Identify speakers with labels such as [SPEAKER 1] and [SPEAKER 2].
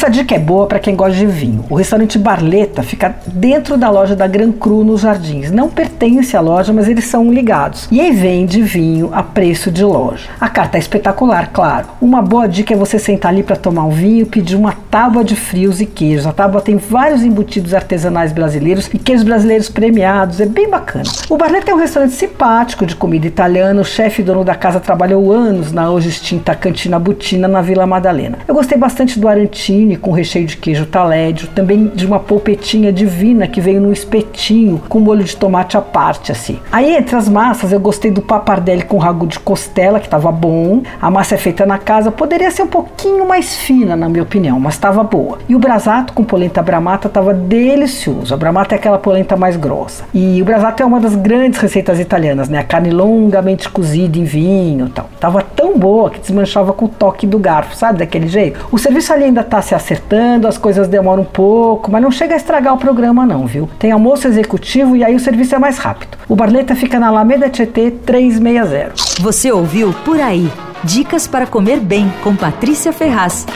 [SPEAKER 1] Essa dica é boa para quem gosta de vinho. O restaurante Barleta fica dentro da loja da Gran Cru nos Jardins. Não pertence à loja, mas eles são ligados. E aí vende vinho a preço de loja. A carta é espetacular, claro. Uma boa dica é você sentar ali para tomar um vinho e pedir uma tábua de frios e queijos. A tábua tem vários embutidos artesanais brasileiros e queijos brasileiros premiados. É bem bacana. O Barleta é um restaurante simpático de comida italiana. O chefe dono da casa trabalhou anos na hoje extinta Cantina Butina na Vila Madalena. Eu gostei bastante do com recheio de queijo talédio, também de uma polpetinha divina que veio num espetinho com molho de tomate à parte assim. Aí entre as massas eu gostei do papardelli com ragu de costela que estava bom. A massa é feita na casa, poderia ser um pouquinho mais fina na minha opinião, mas estava boa. E o brasato com polenta bramata estava delicioso. A bramata é aquela polenta mais grossa. E o brasato é uma das grandes receitas italianas, né? A carne longamente cozida em vinho, tal. Tava tão boa que desmanchava com o toque do garfo, sabe daquele jeito? O serviço ali ainda está se acertando, as coisas demoram um pouco, mas não chega a estragar o programa não, viu? Tem almoço executivo e aí o serviço é mais rápido. O Barleta fica na Alameda Tietê 360.
[SPEAKER 2] Você ouviu Por Aí. Dicas para comer bem com Patrícia Ferraz.